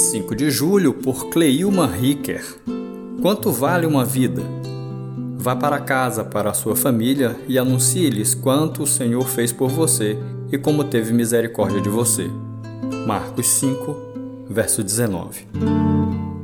5 de julho, por Cleilma Ricker. Quanto vale uma vida? Vá para casa, para a sua família e anuncie-lhes quanto o Senhor fez por você e como teve misericórdia de você. Marcos 5, verso 19.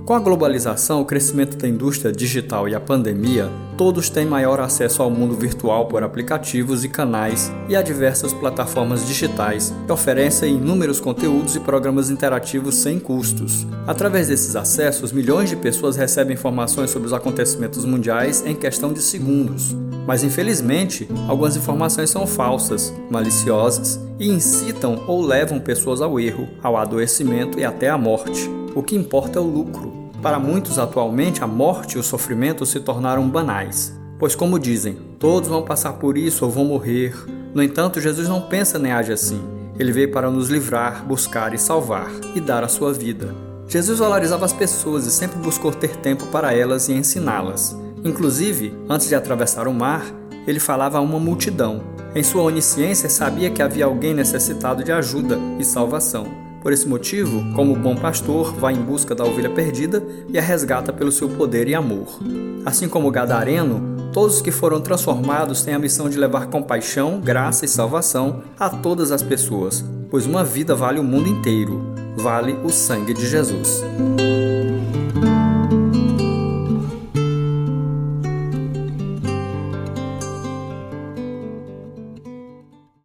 Com a globalização, o crescimento da indústria digital e a pandemia, todos têm maior acesso ao mundo virtual por aplicativos e canais e a diversas plataformas digitais que oferecem inúmeros conteúdos e programas interativos sem custos. Através desses acessos, milhões de pessoas recebem informações sobre os acontecimentos mundiais em questão de segundos. Mas infelizmente, algumas informações são falsas, maliciosas e incitam ou levam pessoas ao erro, ao adoecimento e até à morte. O que importa é o lucro. Para muitos, atualmente, a morte e o sofrimento se tornaram banais. Pois, como dizem, todos vão passar por isso ou vão morrer. No entanto, Jesus não pensa nem age assim. Ele veio para nos livrar, buscar e salvar, e dar a sua vida. Jesus valorizava as pessoas e sempre buscou ter tempo para elas e ensiná-las. Inclusive, antes de atravessar o mar, ele falava a uma multidão. Em sua onisciência, sabia que havia alguém necessitado de ajuda e salvação. Por esse motivo, como bom pastor, vai em busca da ovelha perdida e a resgata pelo seu poder e amor. Assim como o Gadareno, todos os que foram transformados têm a missão de levar compaixão, graça e salvação a todas as pessoas, pois uma vida vale o mundo inteiro, vale o sangue de Jesus.